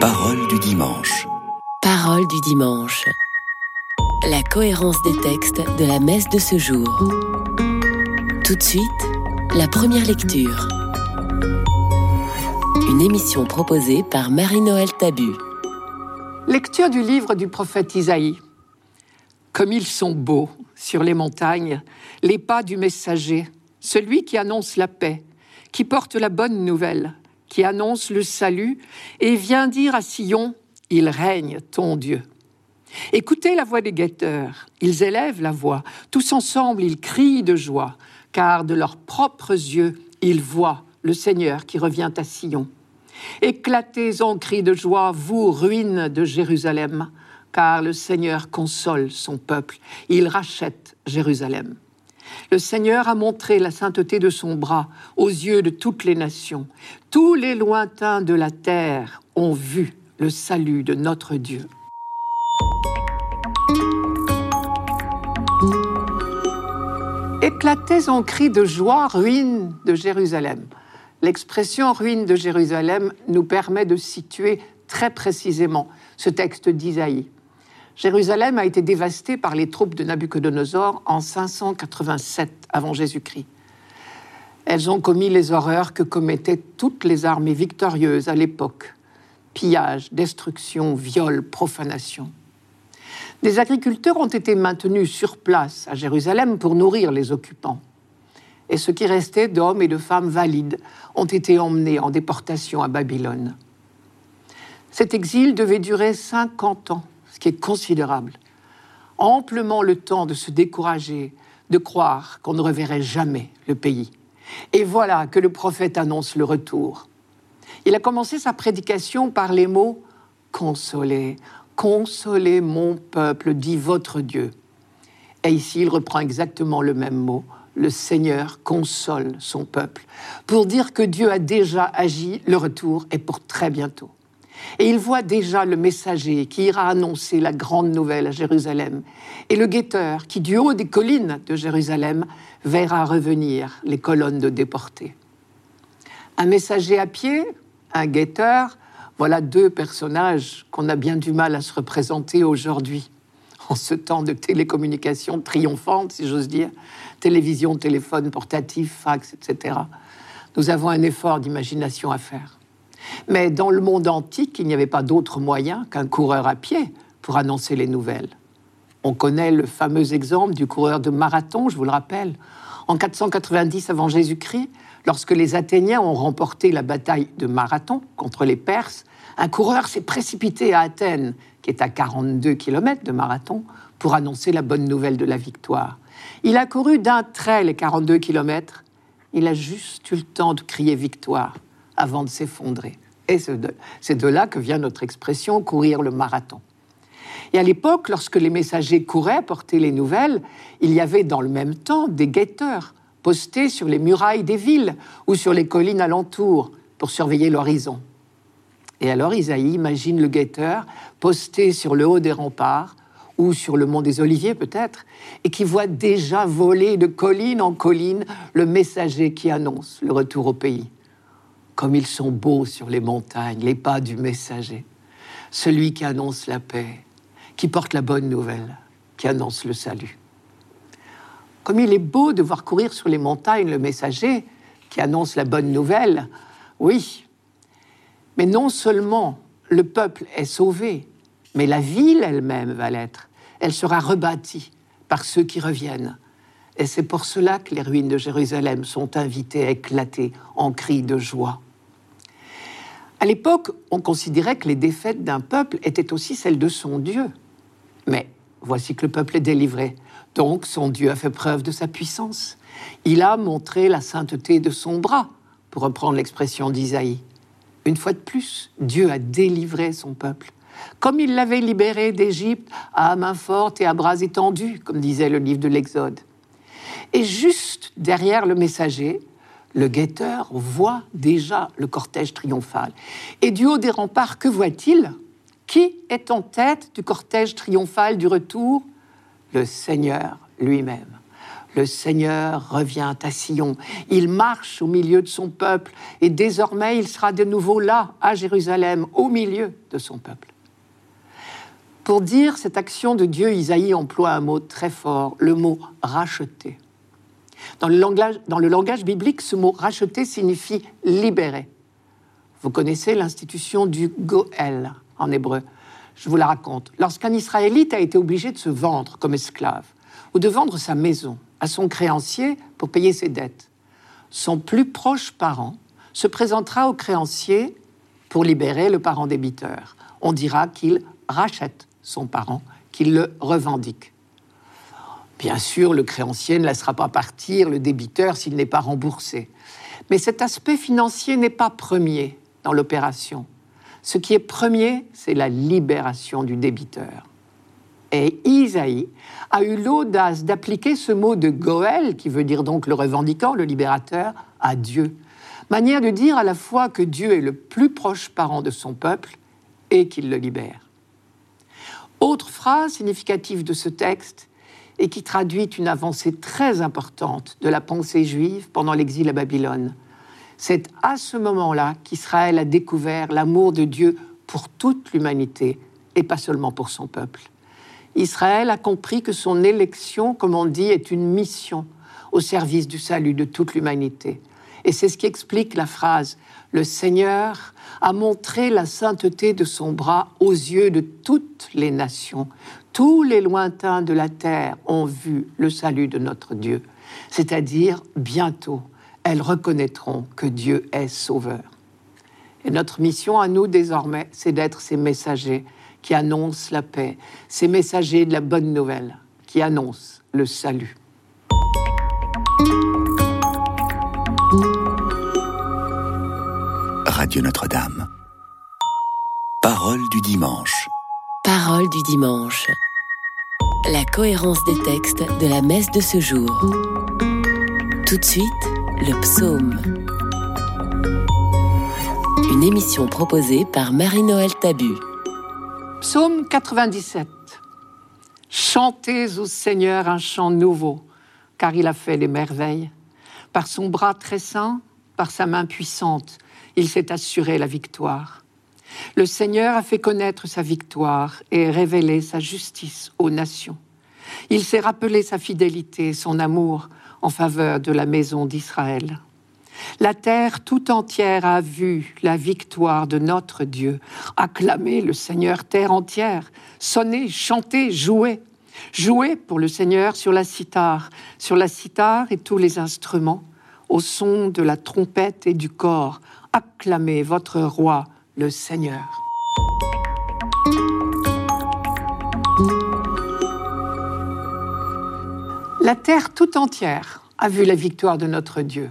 Parole du dimanche. Parole du dimanche. La cohérence des textes de la messe de ce jour. Tout de suite, la première lecture. Une émission proposée par Marie-Noël Tabu. Lecture du livre du prophète Isaïe. Comme ils sont beaux sur les montagnes, les pas du messager, celui qui annonce la paix, qui porte la bonne nouvelle, qui annonce le salut et vient dire à Sion, Il règne ton Dieu. Écoutez la voix des guetteurs, ils élèvent la voix, tous ensemble ils crient de joie, car de leurs propres yeux ils voient le Seigneur qui revient à Sion. Éclatez en cris de joie, vous, ruines de Jérusalem, car le Seigneur console son peuple, il rachète Jérusalem. Le Seigneur a montré la sainteté de son bras aux yeux de toutes les nations. Tous les lointains de la terre ont vu le salut de notre Dieu. Éclatez en cris de joie, ruine de Jérusalem. L'expression ruine de Jérusalem nous permet de situer très précisément ce texte d'Isaïe. Jérusalem a été dévastée par les troupes de Nabuchodonosor en 587 avant Jésus-Christ. Elles ont commis les horreurs que commettaient toutes les armées victorieuses à l'époque. Pillage, destruction, viol, profanation. Des agriculteurs ont été maintenus sur place à Jérusalem pour nourrir les occupants. Et ce qui restait d'hommes et de femmes valides ont été emmenés en déportation à Babylone. Cet exil devait durer 50 ans qui est considérable. Amplement le temps de se décourager, de croire qu'on ne reverrait jamais le pays. Et voilà que le prophète annonce le retour. Il a commencé sa prédication par les mots Consolez, consolez mon peuple, dit votre Dieu. Et ici, il reprend exactement le même mot. Le Seigneur console son peuple pour dire que Dieu a déjà agi, le retour est pour très bientôt. Et il voit déjà le messager qui ira annoncer la grande nouvelle à Jérusalem, et le guetteur qui, du haut des collines de Jérusalem, verra revenir les colonnes de déportés. Un messager à pied, un guetteur, voilà deux personnages qu'on a bien du mal à se représenter aujourd'hui, en ce temps de télécommunication triomphante, si j'ose dire, télévision, téléphone portatif, fax, etc. Nous avons un effort d'imagination à faire. Mais dans le monde antique, il n'y avait pas d'autre moyen qu'un coureur à pied pour annoncer les nouvelles. On connaît le fameux exemple du coureur de marathon, je vous le rappelle. En 490 avant Jésus-Christ, lorsque les Athéniens ont remporté la bataille de Marathon contre les Perses, un coureur s'est précipité à Athènes, qui est à 42 km de Marathon, pour annoncer la bonne nouvelle de la victoire. Il a couru d'un trait les 42 km. Il a juste eu le temps de crier victoire avant de s'effondrer. Et c'est de, là que vient notre expression courir le marathon. Et à l'époque, lorsque les messagers couraient porter les nouvelles, il y avait dans le même temps des guetteurs postés sur les murailles des villes ou sur les collines alentours pour surveiller l'horizon. Et alors Isaïe imagine le guetteur posté sur le haut des remparts ou sur le mont des Oliviers peut-être, et qui voit déjà voler de colline en colline le messager qui annonce le retour au pays comme ils sont beaux sur les montagnes, les pas du messager, celui qui annonce la paix, qui porte la bonne nouvelle, qui annonce le salut. Comme il est beau de voir courir sur les montagnes le messager qui annonce la bonne nouvelle, oui, mais non seulement le peuple est sauvé, mais la ville elle-même va l'être. Elle sera rebâtie par ceux qui reviennent. Et c'est pour cela que les ruines de Jérusalem sont invitées à éclater en cris de joie. À l'époque, on considérait que les défaites d'un peuple étaient aussi celles de son Dieu. Mais voici que le peuple est délivré. Donc son Dieu a fait preuve de sa puissance. Il a montré la sainteté de son bras, pour reprendre l'expression d'Isaïe. Une fois de plus, Dieu a délivré son peuple, comme il l'avait libéré d'Égypte à main forte et à bras étendus, comme disait le livre de l'Exode. Et juste derrière le messager, le guetteur voit déjà le cortège triomphal. Et du haut des remparts, que voit-il? Qui est en tête du cortège triomphal du retour? Le Seigneur lui-même. Le Seigneur revient à Sion, il marche au milieu de son peuple, et désormais il sera de nouveau là, à Jérusalem, au milieu de son peuple. Pour dire cette action de Dieu, Isaïe emploie un mot très fort, le mot racheter. Dans le langage, biblique, ce mot racheter signifie libérer. Vous connaissez l'institution du Goël en hébreu. Je vous la raconte. Lorsqu'un Israélite a été obligé de se vendre comme esclave ou de vendre sa maison à son créancier pour payer ses dettes, son plus proche parent se présentera au créancier pour libérer le parent débiteur. On dira qu'il rachète son parent, qu'il le revendique. Bien sûr, le créancier ne laissera pas partir le débiteur s'il n'est pas remboursé. Mais cet aspect financier n'est pas premier dans l'opération. Ce qui est premier, c'est la libération du débiteur. Et Isaïe a eu l'audace d'appliquer ce mot de Goël, qui veut dire donc le revendiquant, le libérateur, à Dieu. Manière de dire à la fois que Dieu est le plus proche parent de son peuple et qu'il le libère. Autre phrase significative de ce texte et qui traduit une avancée très importante de la pensée juive pendant l'exil à Babylone. C'est à ce moment-là qu'Israël a découvert l'amour de Dieu pour toute l'humanité et pas seulement pour son peuple. Israël a compris que son élection, comme on dit, est une mission au service du salut de toute l'humanité. Et c'est ce qui explique la phrase Le Seigneur a montré la sainteté de son bras aux yeux de toutes les nations. Tous les lointains de la terre ont vu le salut de notre Dieu. C'est-à-dire, bientôt, elles reconnaîtront que Dieu est sauveur. Et notre mission à nous désormais, c'est d'être ces messagers qui annoncent la paix, ces messagers de la bonne nouvelle, qui annoncent le salut. Radio Notre-Dame. Parole du dimanche. Parole du dimanche. La cohérence des textes de la messe de ce jour. Tout de suite, le psaume. Une émission proposée par Marie-Noël Tabu. Psaume 97. Chantez au Seigneur un chant nouveau, car il a fait des merveilles. Par son bras très saint, par sa main puissante, il s'est assuré la victoire. Le Seigneur a fait connaître sa victoire et révélé sa justice aux nations. Il s'est rappelé sa fidélité, son amour en faveur de la maison d'Israël. La terre tout entière a vu la victoire de notre Dieu. Acclamez le Seigneur terre entière, sonnez, chantez, jouez. Jouez pour le Seigneur sur la cithare, sur la cithare et tous les instruments, au son de la trompette et du corps, acclamez votre roi, le Seigneur. La terre tout entière a vu la victoire de notre Dieu.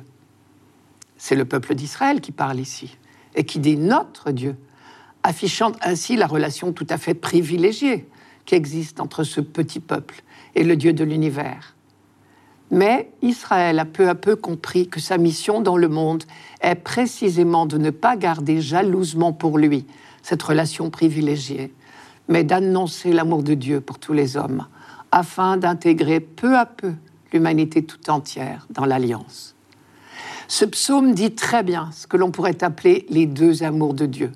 C'est le peuple d'Israël qui parle ici et qui dit notre Dieu, affichant ainsi la relation tout à fait privilégiée qui existe entre ce petit peuple et le Dieu de l'univers. Mais Israël a peu à peu compris que sa mission dans le monde est précisément de ne pas garder jalousement pour lui cette relation privilégiée, mais d'annoncer l'amour de Dieu pour tous les hommes, afin d'intégrer peu à peu l'humanité tout entière dans l'alliance. Ce psaume dit très bien ce que l'on pourrait appeler les deux amours de Dieu.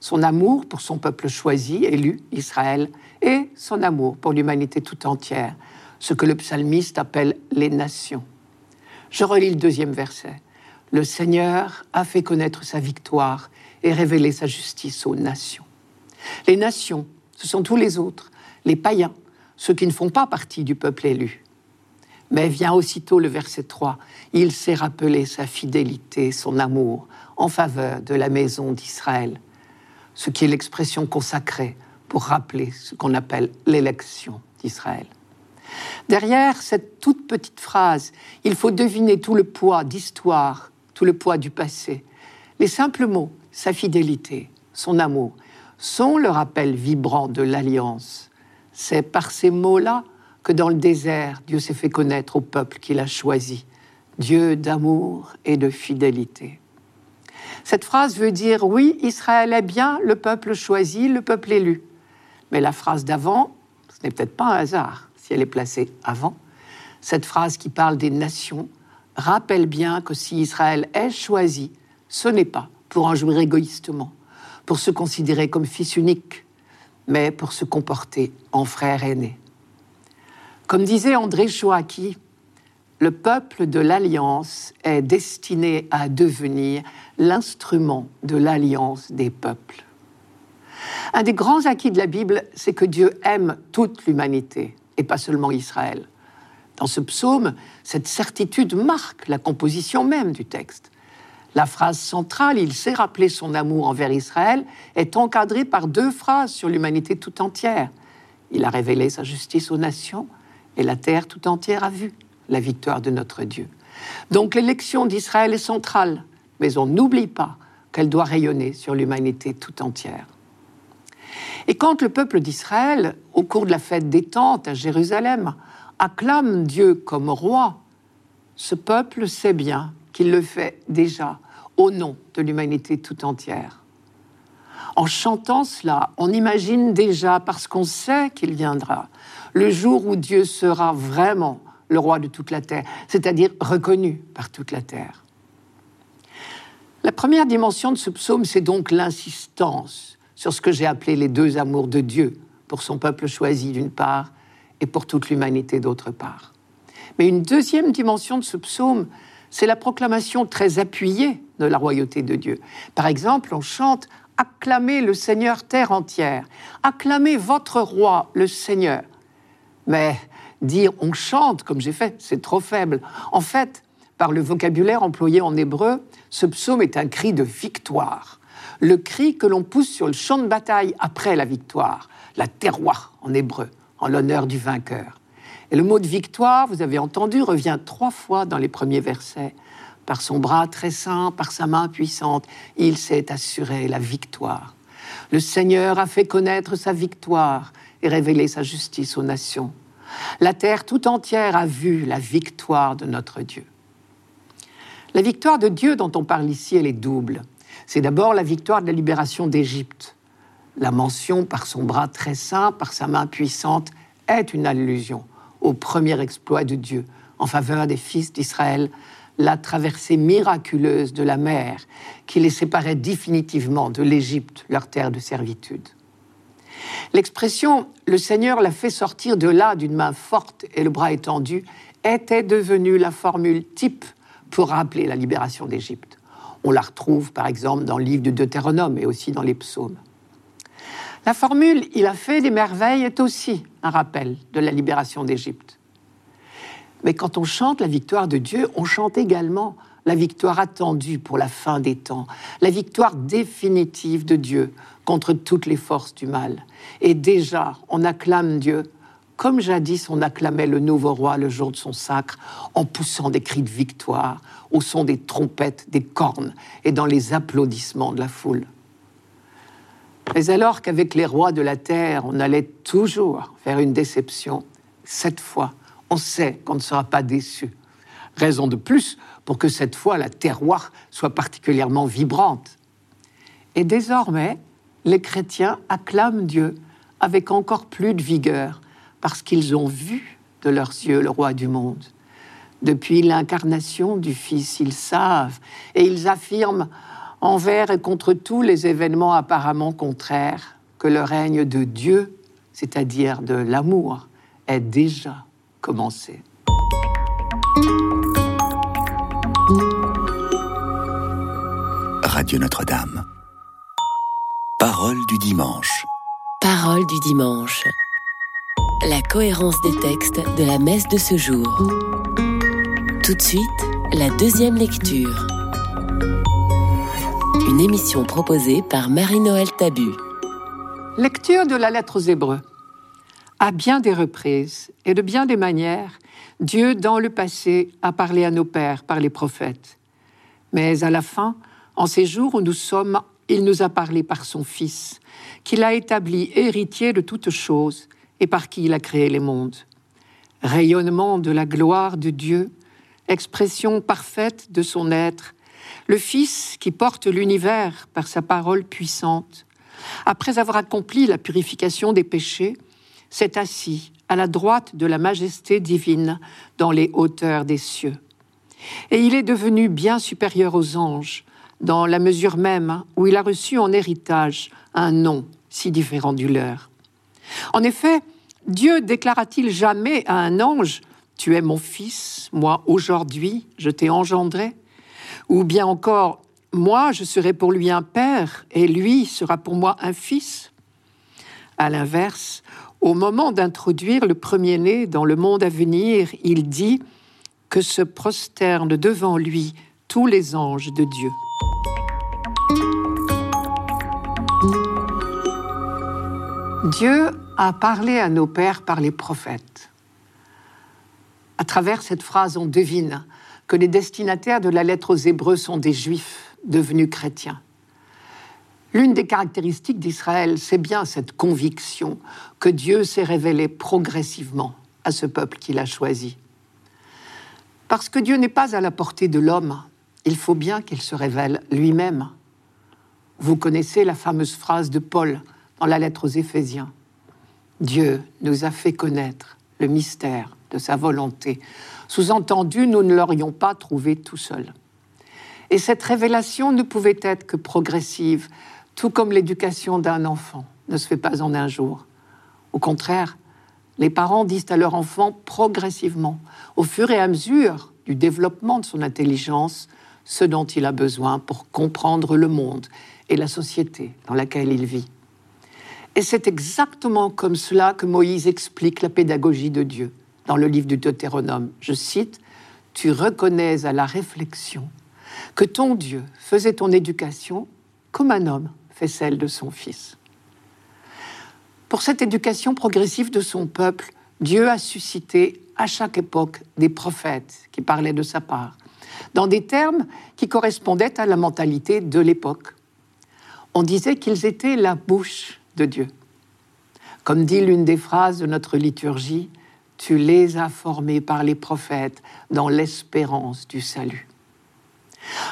Son amour pour son peuple choisi, élu, Israël, et son amour pour l'humanité tout entière, ce que le psalmiste appelle les nations. Je relis le deuxième verset. Le Seigneur a fait connaître sa victoire et révélé sa justice aux nations. Les nations, ce sont tous les autres, les païens, ceux qui ne font pas partie du peuple élu. Mais vient aussitôt le verset 3. Il s'est rappelé sa fidélité, son amour en faveur de la maison d'Israël, ce qui est l'expression consacrée pour rappeler ce qu'on appelle l'élection d'Israël. Derrière cette toute petite phrase, il faut deviner tout le poids d'histoire, tout le poids du passé. Les simples mots, sa fidélité, son amour, sont le rappel vibrant de l'alliance. C'est par ces mots-là que dans le désert, Dieu s'est fait connaître au peuple qu'il a choisi, Dieu d'amour et de fidélité. Cette phrase veut dire oui, Israël est bien le peuple choisi, le peuple élu. Mais la phrase d'avant, ce n'est peut-être pas un hasard elle est placée avant, Cette phrase qui parle des nations rappelle bien que si Israël est choisi, ce n'est pas pour en jouir égoïstement, pour se considérer comme fils unique, mais pour se comporter en frère aîné. Comme disait André Chouaki, le peuple de l'Alliance est destiné à devenir l'instrument de l'Alliance des peuples. Un des grands acquis de la Bible, c'est que Dieu aime toute l'humanité et pas seulement Israël. Dans ce psaume, cette certitude marque la composition même du texte. La phrase centrale, il sait rappeler son amour envers Israël, est encadrée par deux phrases sur l'humanité tout entière. Il a révélé sa justice aux nations et la terre tout entière a vu la victoire de notre Dieu. Donc l'élection d'Israël est centrale, mais on n'oublie pas qu'elle doit rayonner sur l'humanité tout entière. Et quand le peuple d'Israël, au cours de la fête des tentes à Jérusalem, acclame Dieu comme roi, ce peuple sait bien qu'il le fait déjà au nom de l'humanité tout entière. En chantant cela, on imagine déjà, parce qu'on sait qu'il viendra, le jour où Dieu sera vraiment le roi de toute la terre, c'est-à-dire reconnu par toute la terre. La première dimension de ce psaume, c'est donc l'insistance sur ce que j'ai appelé les deux amours de Dieu, pour son peuple choisi d'une part et pour toute l'humanité d'autre part. Mais une deuxième dimension de ce psaume, c'est la proclamation très appuyée de la royauté de Dieu. Par exemple, on chante Acclamez le Seigneur terre entière, acclamez votre roi, le Seigneur. Mais dire on chante comme j'ai fait, c'est trop faible. En fait, par le vocabulaire employé en hébreu, ce psaume est un cri de victoire. Le cri que l'on pousse sur le champ de bataille après la victoire, la terroir en hébreu, en l'honneur du vainqueur. Et le mot de victoire, vous avez entendu, revient trois fois dans les premiers versets. Par son bras très saint, par sa main puissante, il s'est assuré la victoire. Le Seigneur a fait connaître sa victoire et révélé sa justice aux nations. La terre tout entière a vu la victoire de notre Dieu. La victoire de Dieu dont on parle ici, elle est double. C'est d'abord la victoire de la libération d'Égypte. La mention par son bras très saint, par sa main puissante, est une allusion au premier exploit de Dieu en faveur des fils d'Israël, la traversée miraculeuse de la mer qui les séparait définitivement de l'Égypte, leur terre de servitude. L'expression le Seigneur l'a fait sortir de là d'une main forte et le bras étendu était devenue la formule type pour rappeler la libération d'Égypte. On la retrouve par exemple dans le livre de Deutéronome et aussi dans les psaumes. La formule Il a fait des merveilles est aussi un rappel de la libération d'Égypte. Mais quand on chante la victoire de Dieu, on chante également la victoire attendue pour la fin des temps, la victoire définitive de Dieu contre toutes les forces du mal. Et déjà, on acclame Dieu comme jadis on acclamait le nouveau roi le jour de son sacre, en poussant des cris de victoire, au son des trompettes, des cornes et dans les applaudissements de la foule. Mais alors qu'avec les rois de la terre, on allait toujours vers une déception, cette fois, on sait qu'on ne sera pas déçu. Raison de plus pour que cette fois la terroir soit particulièrement vibrante. Et désormais, les chrétiens acclament Dieu avec encore plus de vigueur parce qu'ils ont vu de leurs yeux le roi du monde. Depuis l'incarnation du Fils, ils savent et ils affirment envers et contre tous les événements apparemment contraires que le règne de Dieu, c'est-à-dire de l'amour, est déjà commencé. Radio Notre-Dame. Parole du dimanche. Parole du dimanche. La cohérence des textes de la messe de ce jour. Tout de suite, la deuxième lecture. Une émission proposée par Marie-Noël Tabu. Lecture de la lettre aux Hébreux. À bien des reprises et de bien des manières, Dieu, dans le passé, a parlé à nos pères par les prophètes. Mais à la fin, en ces jours où nous sommes, il nous a parlé par son Fils, qu'il a établi héritier de toutes choses et par qui il a créé les mondes. Rayonnement de la gloire de Dieu, expression parfaite de son être, le Fils qui porte l'univers par sa parole puissante, après avoir accompli la purification des péchés, s'est assis à la droite de la majesté divine dans les hauteurs des cieux. Et il est devenu bien supérieur aux anges, dans la mesure même où il a reçu en héritage un nom si différent du leur. En effet, Dieu déclara-t-il jamais à un ange Tu es mon fils, moi aujourd'hui je t'ai engendré Ou bien encore Moi je serai pour lui un père et lui sera pour moi un fils À l'inverse, au moment d'introduire le premier-né dans le monde à venir, il dit que se prosternent devant lui tous les anges de Dieu. Dieu a parlé à nos pères par les prophètes. À travers cette phrase, on devine que les destinataires de la lettre aux Hébreux sont des Juifs devenus chrétiens. L'une des caractéristiques d'Israël, c'est bien cette conviction que Dieu s'est révélé progressivement à ce peuple qu'il a choisi. Parce que Dieu n'est pas à la portée de l'homme, il faut bien qu'il se révèle lui-même. Vous connaissez la fameuse phrase de Paul dans la lettre aux Éphésiens. Dieu nous a fait connaître le mystère de sa volonté. Sous-entendu, nous ne l'aurions pas trouvé tout seul. Et cette révélation ne pouvait être que progressive, tout comme l'éducation d'un enfant ne se fait pas en un jour. Au contraire, les parents disent à leur enfant progressivement, au fur et à mesure du développement de son intelligence, ce dont il a besoin pour comprendre le monde et la société dans laquelle il vit. Et c'est exactement comme cela que Moïse explique la pédagogie de Dieu dans le livre du Deutéronome. Je cite, Tu reconnais à la réflexion que ton Dieu faisait ton éducation comme un homme celle de son Fils. Pour cette éducation progressive de son peuple, Dieu a suscité à chaque époque des prophètes qui parlaient de sa part, dans des termes qui correspondaient à la mentalité de l'époque. On disait qu'ils étaient la bouche de Dieu. Comme dit l'une des phrases de notre liturgie, tu les as formés par les prophètes dans l'espérance du salut.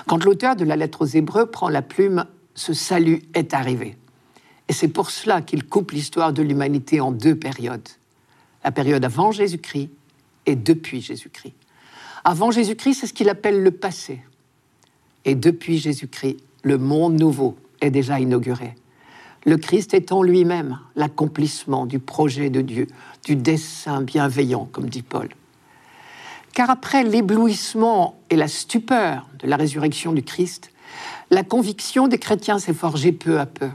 Quand l'auteur de la lettre aux Hébreux prend la plume ce salut est arrivé. Et c'est pour cela qu'il coupe l'histoire de l'humanité en deux périodes. La période avant Jésus-Christ et depuis Jésus-Christ. Avant Jésus-Christ, c'est ce qu'il appelle le passé. Et depuis Jésus-Christ, le monde nouveau est déjà inauguré. Le Christ est en lui-même l'accomplissement du projet de Dieu, du dessein bienveillant, comme dit Paul. Car après l'éblouissement et la stupeur de la résurrection du Christ, la conviction des chrétiens s'est forgée peu à peu.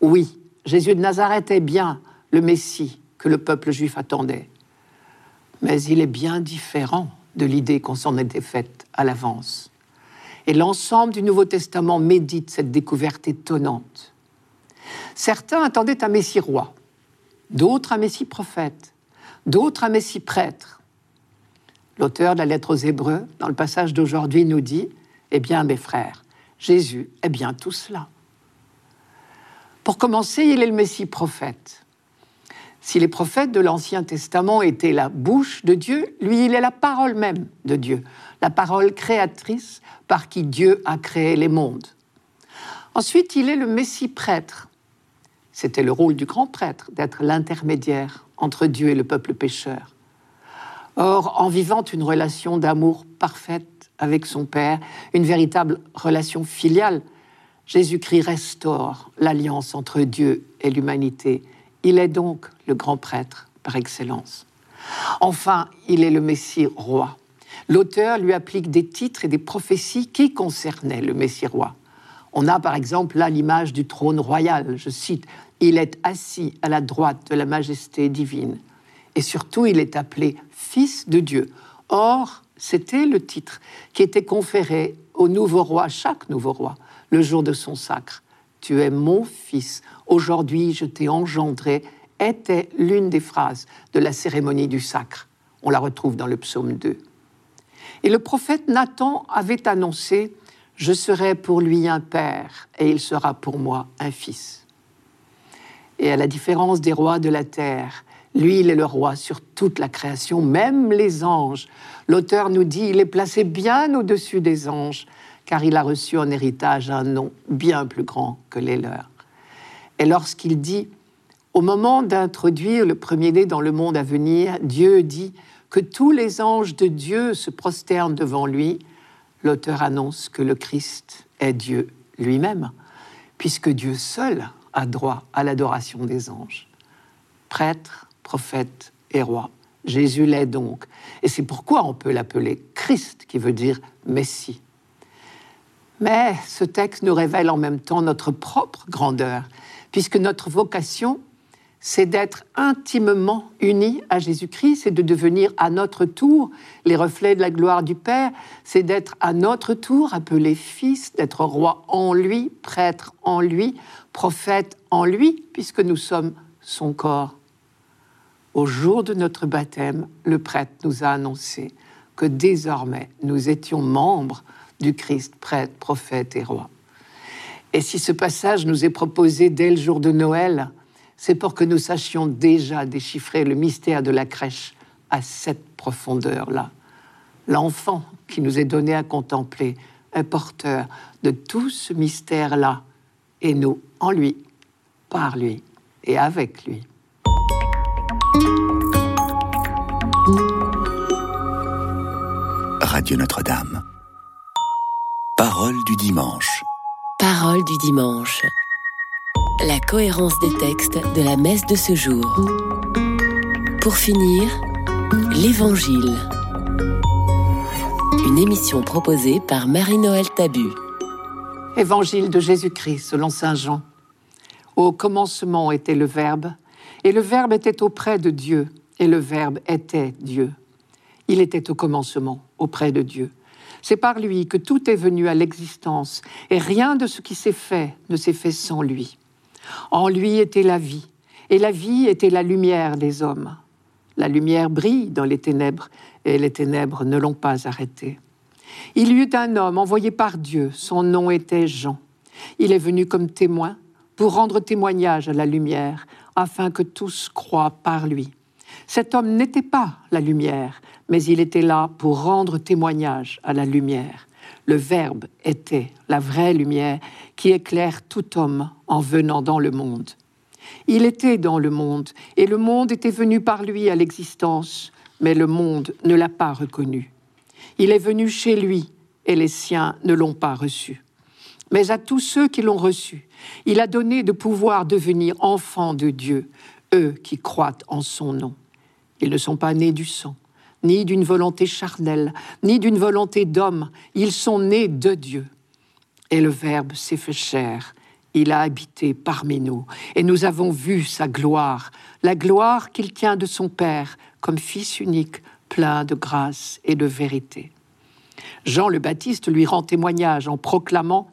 Oui, Jésus de Nazareth est bien le Messie que le peuple juif attendait. Mais il est bien différent de l'idée qu'on s'en était faite à l'avance. Et l'ensemble du Nouveau Testament médite cette découverte étonnante. Certains attendaient un Messie roi, d'autres un Messie prophète, d'autres un Messie prêtre. L'auteur de la lettre aux Hébreux, dans le passage d'aujourd'hui, nous dit Eh bien, mes frères, Jésus est bien tout cela. Pour commencer, il est le Messie prophète. Si les prophètes de l'Ancien Testament étaient la bouche de Dieu, lui, il est la parole même de Dieu, la parole créatrice par qui Dieu a créé les mondes. Ensuite, il est le Messie prêtre. C'était le rôle du grand prêtre d'être l'intermédiaire entre Dieu et le peuple pécheur. Or, en vivant une relation d'amour parfaite avec son Père, une véritable relation filiale. Jésus-Christ restaure l'alliance entre Dieu et l'humanité. Il est donc le grand prêtre par excellence. Enfin, il est le Messie roi. L'auteur lui applique des titres et des prophéties qui concernaient le Messie roi. On a par exemple là l'image du trône royal. Je cite, Il est assis à la droite de la majesté divine. Et surtout, il est appelé Fils de Dieu. Or, c'était le titre qui était conféré au nouveau roi, chaque nouveau roi, le jour de son sacre. Tu es mon fils, aujourd'hui je t'ai engendré, était l'une des phrases de la cérémonie du sacre. On la retrouve dans le psaume 2. Et le prophète Nathan avait annoncé Je serai pour lui un père et il sera pour moi un fils. Et à la différence des rois de la terre, lui, il est le roi sur toute la création, même les anges. L'auteur nous dit, il est placé bien au-dessus des anges, car il a reçu en héritage un nom bien plus grand que les leurs. Et lorsqu'il dit, Au moment d'introduire le premier-né dans le monde à venir, Dieu dit que tous les anges de Dieu se prosternent devant lui. L'auteur annonce que le Christ est Dieu lui-même, puisque Dieu seul a droit à l'adoration des anges. Prêtre, prophète et roi. Jésus l'est donc. Et c'est pourquoi on peut l'appeler Christ, qui veut dire Messie. Mais ce texte nous révèle en même temps notre propre grandeur, puisque notre vocation, c'est d'être intimement unis à Jésus-Christ, c'est de devenir à notre tour les reflets de la gloire du Père, c'est d'être à notre tour appelé fils, d'être roi en lui, prêtre en lui, prophète en lui, puisque nous sommes son corps. Au jour de notre baptême, le prêtre nous a annoncé que désormais nous étions membres du Christ, prêtre, prophète et roi. Et si ce passage nous est proposé dès le jour de Noël, c'est pour que nous sachions déjà déchiffrer le mystère de la crèche à cette profondeur-là. L'enfant qui nous est donné à contempler est porteur de tout ce mystère-là, et nous en lui, par lui et avec lui. Radio Notre-Dame. Parole du dimanche. Parole du dimanche. La cohérence des textes de la messe de ce jour. Pour finir, l'Évangile. Une émission proposée par Marie-Noël Tabu. Évangile de Jésus-Christ selon Saint Jean. Au commencement était le Verbe, et le Verbe était auprès de Dieu, et le Verbe était Dieu. Il était au commencement auprès de Dieu. C'est par lui que tout est venu à l'existence, et rien de ce qui s'est fait ne s'est fait sans lui. En lui était la vie, et la vie était la lumière des hommes. La lumière brille dans les ténèbres, et les ténèbres ne l'ont pas arrêtée. Il y eut un homme envoyé par Dieu, son nom était Jean. Il est venu comme témoin pour rendre témoignage à la lumière, afin que tous croient par lui. Cet homme n'était pas la lumière, mais il était là pour rendre témoignage à la lumière. Le Verbe était la vraie lumière qui éclaire tout homme en venant dans le monde. Il était dans le monde, et le monde était venu par lui à l'existence, mais le monde ne l'a pas reconnu. Il est venu chez lui, et les siens ne l'ont pas reçu. Mais à tous ceux qui l'ont reçu, il a donné de pouvoir devenir enfants de Dieu, eux qui croient en son nom. Ils ne sont pas nés du sang, ni d'une volonté charnelle, ni d'une volonté d'homme. Ils sont nés de Dieu. Et le Verbe s'est fait chair. Il a habité parmi nous. Et nous avons vu sa gloire, la gloire qu'il tient de son Père, comme Fils unique, plein de grâce et de vérité. Jean le Baptiste lui rend témoignage en proclamant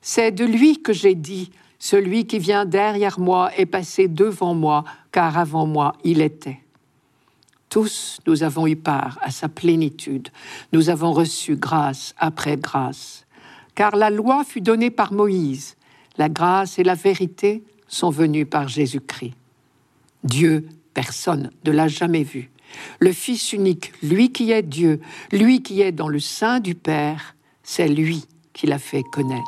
C'est de lui que j'ai dit, celui qui vient derrière moi est passé devant moi, car avant moi il était. Tous, nous avons eu part à sa plénitude. Nous avons reçu grâce après grâce. Car la loi fut donnée par Moïse. La grâce et la vérité sont venues par Jésus-Christ. Dieu, personne ne l'a jamais vu. Le Fils unique, lui qui est Dieu, lui qui est dans le sein du Père, c'est lui qui l'a fait connaître.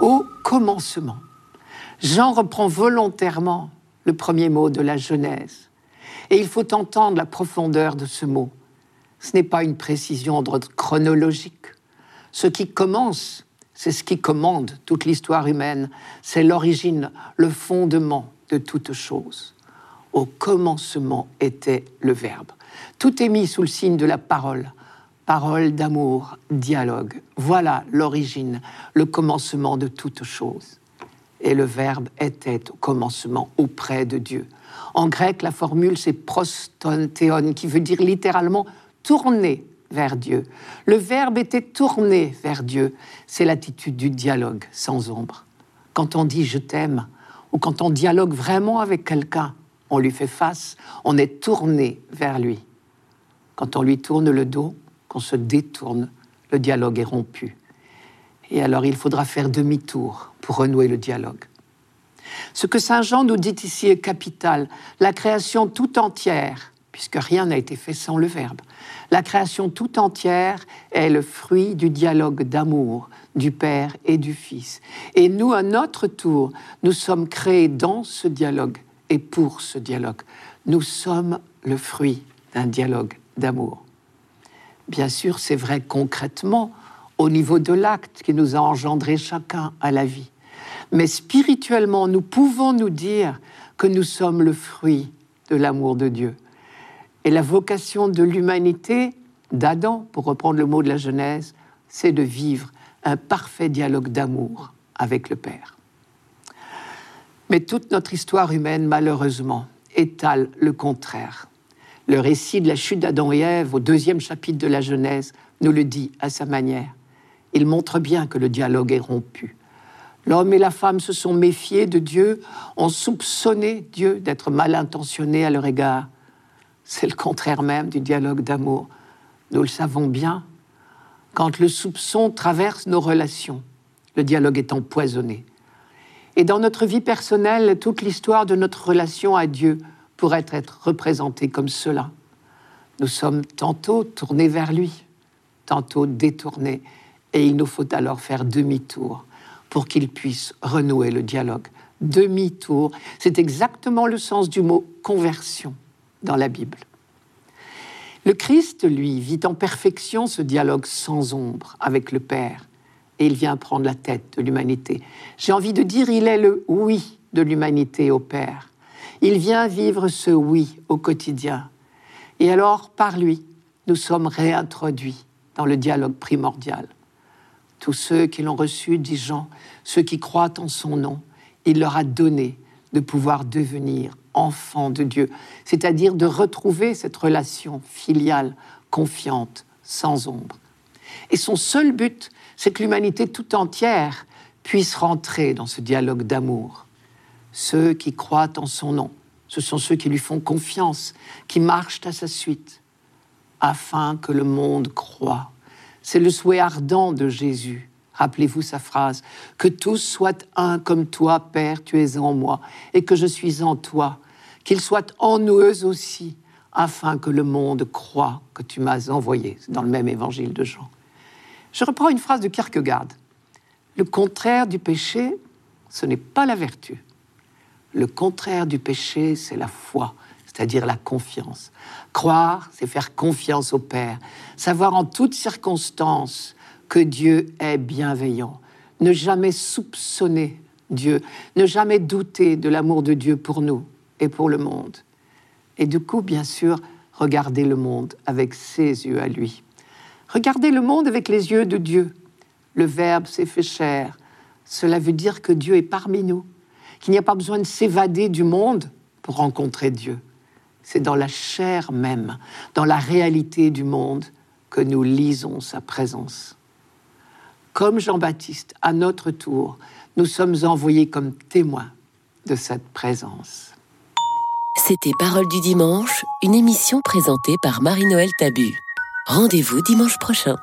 Au commencement, Jean reprend volontairement le premier mot de la Genèse. Et il faut entendre la profondeur de ce mot. Ce n'est pas une précision d'ordre chronologique. Ce qui commence, c'est ce qui commande toute l'histoire humaine. C'est l'origine, le fondement de toute chose. Au commencement était le Verbe. Tout est mis sous le signe de la parole. Parole d'amour, dialogue. Voilà l'origine, le commencement de toute chose et le Verbe était au commencement auprès de Dieu. En grec, la formule c'est prostontéon, qui veut dire littéralement tourner vers Dieu. Le Verbe était tourné vers Dieu. C'est l'attitude du dialogue sans ombre. Quand on dit je t'aime, ou quand on dialogue vraiment avec quelqu'un, on lui fait face, on est tourné vers lui. Quand on lui tourne le dos, qu'on se détourne, le dialogue est rompu. Et alors il faudra faire demi-tour pour renouer le dialogue. Ce que Saint Jean nous dit ici est capital. La création tout entière, puisque rien n'a été fait sans le Verbe. La création tout entière est le fruit du dialogue d'amour du Père et du Fils. Et nous, à notre tour, nous sommes créés dans ce dialogue et pour ce dialogue. Nous sommes le fruit d'un dialogue d'amour. Bien sûr, c'est vrai concrètement au niveau de l'acte qui nous a engendré chacun à la vie. Mais spirituellement, nous pouvons nous dire que nous sommes le fruit de l'amour de Dieu. Et la vocation de l'humanité, d'Adam, pour reprendre le mot de la Genèse, c'est de vivre un parfait dialogue d'amour avec le Père. Mais toute notre histoire humaine, malheureusement, étale le contraire. Le récit de la chute d'Adam et Ève au deuxième chapitre de la Genèse nous le dit à sa manière. Il montre bien que le dialogue est rompu. L'homme et la femme se sont méfiés de Dieu, ont soupçonné Dieu d'être mal intentionné à leur égard. C'est le contraire même du dialogue d'amour. Nous le savons bien. Quand le soupçon traverse nos relations, le dialogue est empoisonné. Et dans notre vie personnelle, toute l'histoire de notre relation à Dieu pourrait être représentée comme cela. Nous sommes tantôt tournés vers lui, tantôt détournés, et il nous faut alors faire demi-tour pour qu'il puisse renouer le dialogue. Demi-tour, c'est exactement le sens du mot conversion dans la Bible. Le Christ, lui, vit en perfection ce dialogue sans ombre avec le Père, et il vient prendre la tête de l'humanité. J'ai envie de dire, il est le oui de l'humanité au Père. Il vient vivre ce oui au quotidien. Et alors, par lui, nous sommes réintroduits dans le dialogue primordial. Tous ceux qui l'ont reçu, dit Jean, ceux qui croient en son nom, il leur a donné de pouvoir devenir enfants de Dieu, c'est-à-dire de retrouver cette relation filiale, confiante, sans ombre. Et son seul but, c'est que l'humanité tout entière puisse rentrer dans ce dialogue d'amour. Ceux qui croient en son nom, ce sont ceux qui lui font confiance, qui marchent à sa suite, afin que le monde croit c'est le souhait ardent de Jésus. Rappelez-vous sa phrase, que tous soient un comme toi, Père, tu es en moi, et que je suis en toi, qu'ils soient en nous eux aussi, afin que le monde croit que tu m'as envoyé. Dans le même évangile de Jean. Je reprends une phrase de Kierkegaard. Le contraire du péché, ce n'est pas la vertu. Le contraire du péché, c'est la foi c'est-à-dire la confiance. Croire, c'est faire confiance au Père, savoir en toutes circonstances que Dieu est bienveillant, ne jamais soupçonner Dieu, ne jamais douter de l'amour de Dieu pour nous et pour le monde. Et du coup, bien sûr, regarder le monde avec ses yeux à lui. Regarder le monde avec les yeux de Dieu. Le Verbe s'est fait chair. Cela veut dire que Dieu est parmi nous, qu'il n'y a pas besoin de s'évader du monde pour rencontrer Dieu c'est dans la chair même, dans la réalité du monde, que nous lisons sa présence. Comme Jean-Baptiste, à notre tour, nous sommes envoyés comme témoins de cette présence. C'était Parole du dimanche, une émission présentée par Marie-Noël Tabu. Rendez-vous dimanche prochain.